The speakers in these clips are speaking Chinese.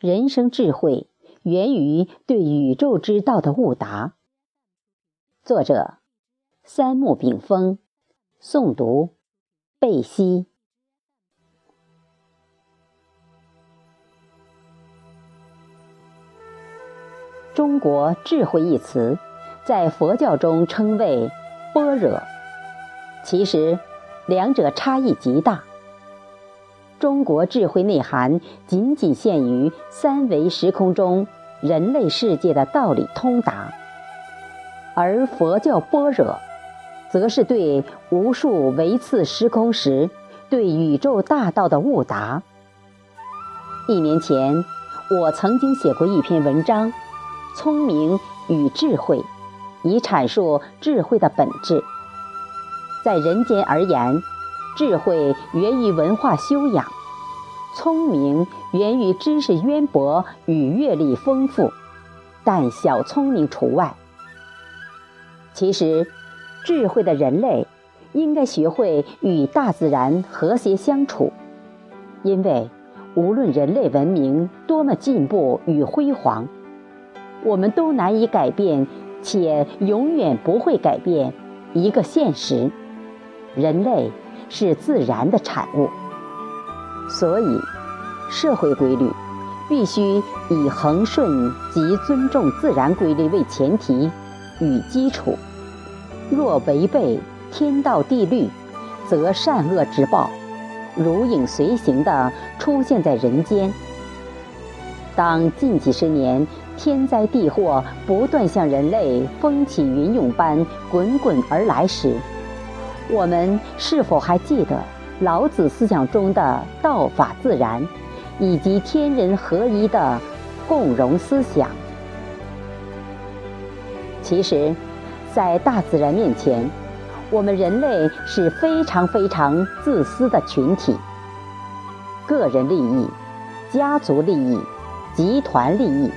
人生智慧源于对宇宙之道的悟达。作者：三木炳峰，诵读：贝西。中国智慧一词，在佛教中称为般若，其实两者差异极大。中国智慧内涵仅仅限于三维时空中人类世界的道理通达，而佛教般若，则是对无数维次时空时对宇宙大道的悟达。一年前，我曾经写过一篇文章《聪明与智慧》，以阐述智慧的本质。在人间而言。智慧源于文化修养，聪明源于知识渊博与阅历丰富，但小聪明除外。其实，智慧的人类应该学会与大自然和谐相处，因为无论人类文明多么进步与辉煌，我们都难以改变，且永远不会改变一个现实：人类。是自然的产物，所以社会规律必须以恒顺及尊重自然规律为前提与基础。若违背天道地律，则善恶之报如影随形地出现在人间。当近几十年天灾地祸不断向人类风起云涌般滚滚而来时，我们是否还记得老子思想中的道法自然，以及天人合一的共荣思想？其实，在大自然面前，我们人类是非常非常自私的群体。个人利益、家族利益、集团利益、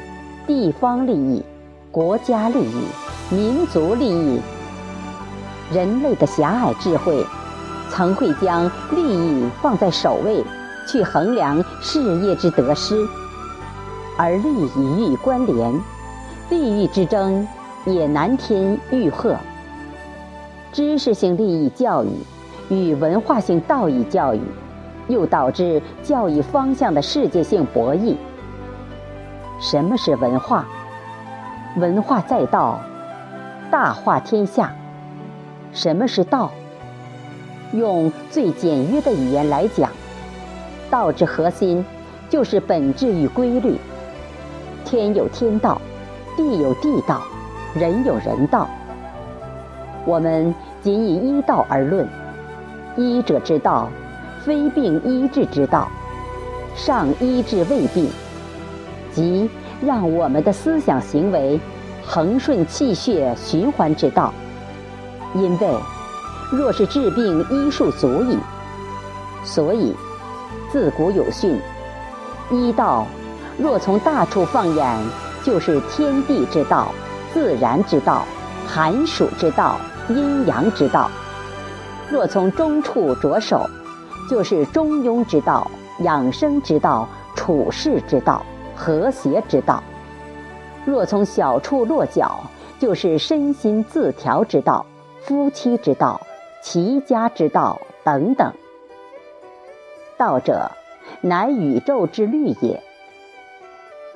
地方利益、国家利益、民族利益。人类的狭隘智慧，曾会将利益放在首位，去衡量事业之得失；而利益予以关联，利益之争也难添欲壑。知识性利益教育与文化性道义教育，又导致教育方向的世界性博弈。什么是文化？文化在道，大化天下。什么是道？用最简约的语言来讲，道之核心就是本质与规律。天有天道，地有地道，人有人道。我们仅以医道而论，医者之道，非病医治之道，上医治未病，即让我们的思想行为恒顺气血循环之道。因为，若是治病医术足矣，所以自古有训：医道若从大处放眼，就是天地之道、自然之道、寒暑之道、阴阳之道；若从中处着手，就是中庸之道、养生之道、处世之道、和谐之道；若从小处落脚，就是身心自调之道。夫妻之道、齐家之道等等，道者，乃宇宙之律也。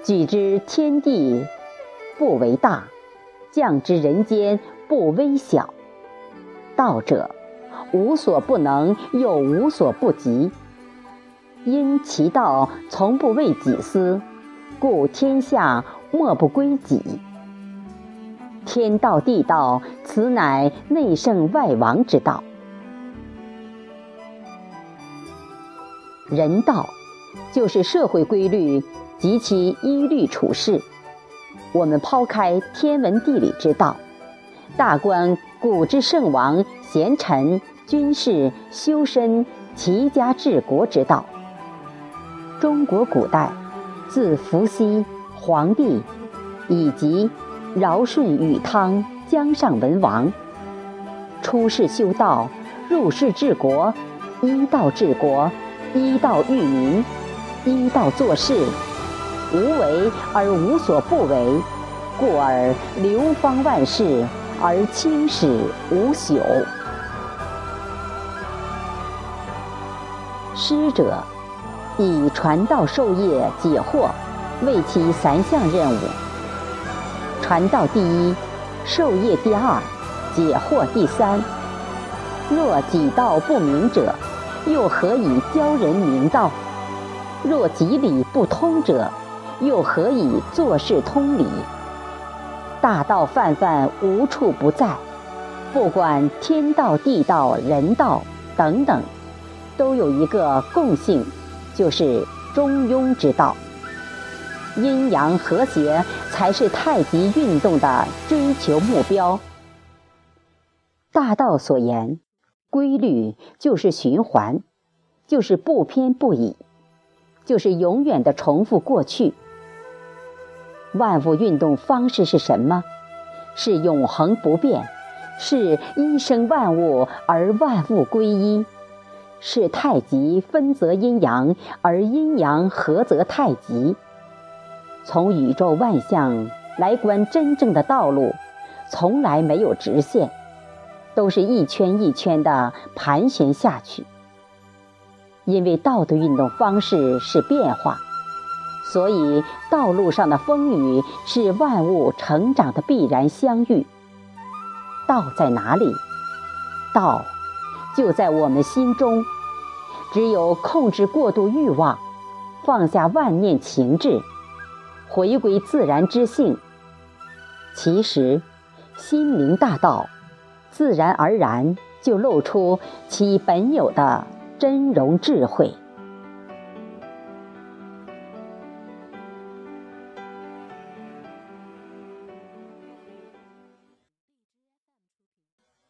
举之天地不为大，降之人间不微小。道者，无所不能，又无所不及。因其道从不为己私，故天下莫不归己。天道地道，此乃内圣外王之道。人道，就是社会规律及其依律处事。我们抛开天文地理之道，大观古之圣王贤臣、军事、修身、齐家治国之道。中国古代，自伏羲、黄帝，以及。尧舜禹汤姜尚文王，出世修道，入世治国，依道治国，依道育民，依道做事，无为而无所不为，故而流芳万世，而青史无朽。师者，以传道授业解惑为其三项任务。传道第一，授业第二，解惑第三。若己道不明者，又何以教人明道？若己理不通者，又何以做事通理？大道泛泛，无处不在，不管天道、地道、人道等等，都有一个共性，就是中庸之道。阴阳和谐才是太极运动的追求目标。大道所言，规律就是循环，就是不偏不倚，就是永远的重复过去。万物运动方式是什么？是永恒不变，是一生万物而万物归一，是太极分则阴阳，而阴阳合则太极。从宇宙万象来观真正的道路，从来没有直线，都是一圈一圈的盘旋下去。因为道的运动方式是变化，所以道路上的风雨是万物成长的必然相遇。道在哪里？道就在我们心中。只有控制过度欲望，放下万念情志。回归自然之性，其实心灵大道，自然而然就露出其本有的真容智慧。